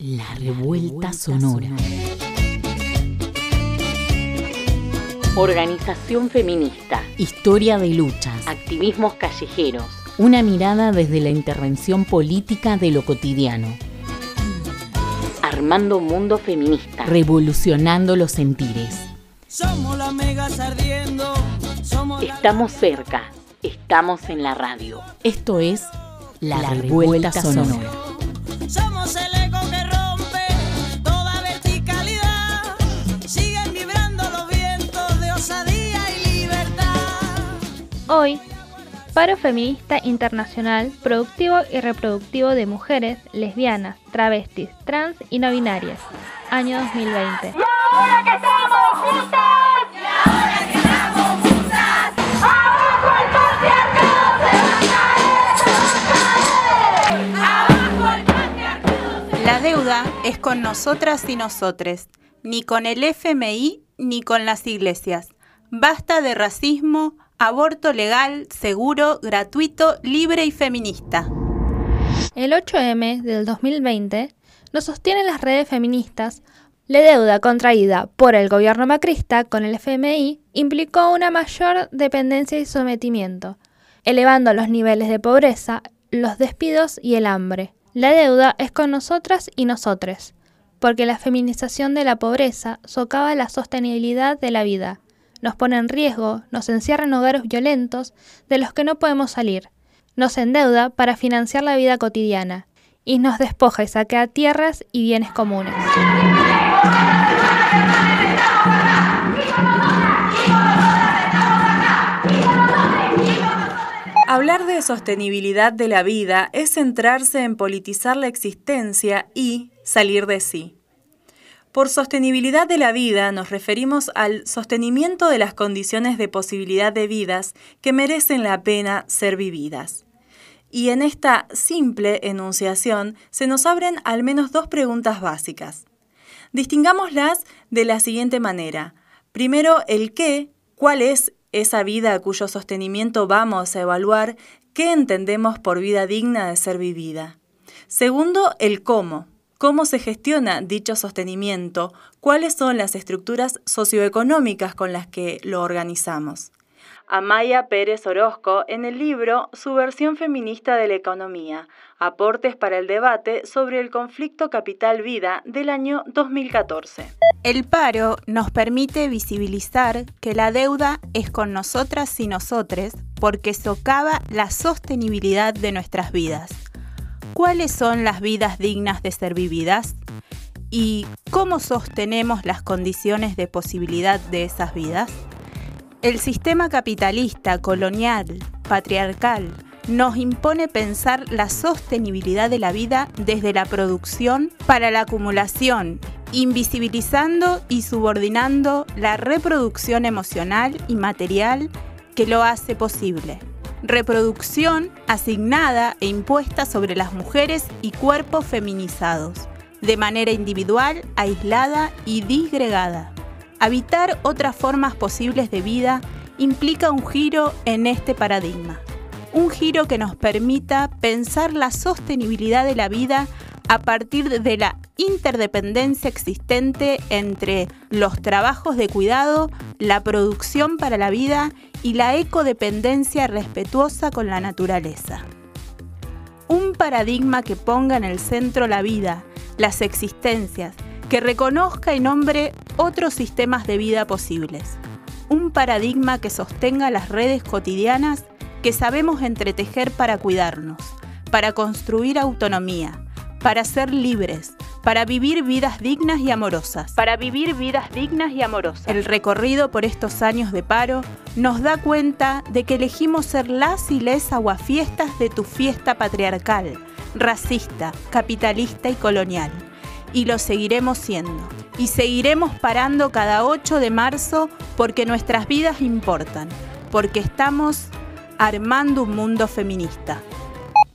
La revuelta sonora. Organización feminista. Historia de luchas. Activismos callejeros. Una mirada desde la intervención política de lo cotidiano. Armando un mundo feminista. Revolucionando los sentires. Somos las megas ardiendo. Somos Estamos cerca. Estamos en la radio. Esto es La, revuelta, sonora. Hoy, paro feminista internacional productivo y reproductivo de mujeres, lesbianas, travestis, trans y no binarias. Año 2020. La deuda es con nosotras y nosotres, ni con el FMI ni con las iglesias. Basta de racismo, aborto legal, seguro, gratuito, libre y feminista. El 8M del 2020 nos sostienen las redes feministas. La deuda contraída por el gobierno macrista con el FMI implicó una mayor dependencia y sometimiento, elevando los niveles de pobreza, los despidos y el hambre. La deuda es con nosotras y nosotres, porque la feminización de la pobreza socava la sostenibilidad de la vida, nos pone en riesgo, nos encierra en hogares violentos de los que no podemos salir, nos endeuda para financiar la vida cotidiana y nos despoja y saquea tierras y bienes comunes. Hablar de sostenibilidad de la vida es centrarse en politizar la existencia y salir de sí. Por sostenibilidad de la vida nos referimos al sostenimiento de las condiciones de posibilidad de vidas que merecen la pena ser vividas. Y en esta simple enunciación se nos abren al menos dos preguntas básicas. Distingámoslas de la siguiente manera. Primero, el qué, cuál es esa vida cuyo sostenimiento vamos a evaluar, qué entendemos por vida digna de ser vivida. Segundo, el cómo, cómo se gestiona dicho sostenimiento, cuáles son las estructuras socioeconómicas con las que lo organizamos. Amaya Pérez Orozco en el libro Su versión feminista de la economía, aportes para el debate sobre el conflicto capital-vida del año 2014. El paro nos permite visibilizar que la deuda es con nosotras y nosotres porque socava la sostenibilidad de nuestras vidas. ¿Cuáles son las vidas dignas de ser vividas? ¿Y cómo sostenemos las condiciones de posibilidad de esas vidas? El sistema capitalista, colonial, patriarcal, nos impone pensar la sostenibilidad de la vida desde la producción para la acumulación, invisibilizando y subordinando la reproducción emocional y material que lo hace posible. Reproducción asignada e impuesta sobre las mujeres y cuerpos feminizados, de manera individual, aislada y disgregada. Habitar otras formas posibles de vida implica un giro en este paradigma. Un giro que nos permita pensar la sostenibilidad de la vida a partir de la interdependencia existente entre los trabajos de cuidado, la producción para la vida y la ecodependencia respetuosa con la naturaleza. Un paradigma que ponga en el centro la vida, las existencias, que reconozca y nombre otros sistemas de vida posibles. Un paradigma que sostenga las redes cotidianas que sabemos entretejer para cuidarnos, para construir autonomía, para ser libres, para vivir vidas dignas y amorosas. Para vivir vidas dignas y amorosas. El recorrido por estos años de paro nos da cuenta de que elegimos ser las y les aguafiestas de tu fiesta patriarcal, racista, capitalista y colonial. Y lo seguiremos siendo. Y seguiremos parando cada 8 de marzo porque nuestras vidas importan, porque estamos armando un mundo feminista.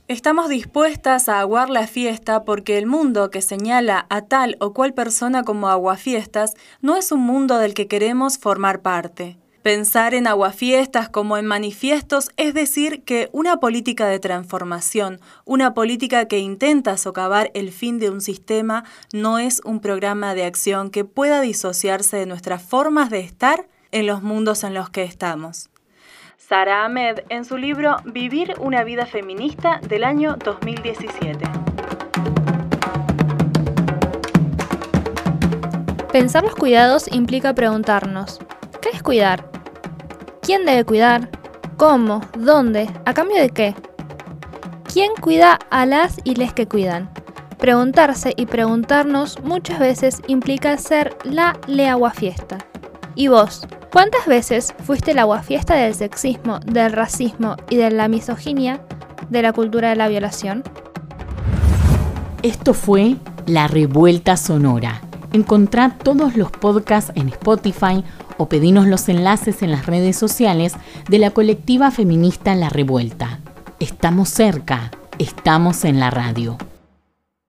Estamos dispuestas a aguar la fiesta porque el mundo que señala a tal o cual persona como aguafiestas no es un mundo del que queremos formar parte. Pensar en aguafiestas como en manifiestos es decir que una política de transformación, una política que intenta socavar el fin de un sistema, no es un programa de acción que pueda disociarse de nuestras formas de estar en los mundos en los que estamos. Sara Ahmed en su libro Vivir una vida feminista del año 2017. Pensar los cuidados implica preguntarnos, ¿qué es cuidar? ¿Quién debe cuidar? ¿Cómo? ¿Dónde? ¿A cambio de qué? ¿Quién cuida a las y les que cuidan? Preguntarse y preguntarnos muchas veces implica ser la fiesta. ¿Y vos? ¿Cuántas veces fuiste la fiesta del sexismo, del racismo y de la misoginia, de la cultura de la violación? Esto fue La Revuelta Sonora. Encontrá todos los podcasts en Spotify o pedinos los enlaces en las redes sociales de la colectiva feminista La Revuelta. Estamos cerca, estamos en la radio.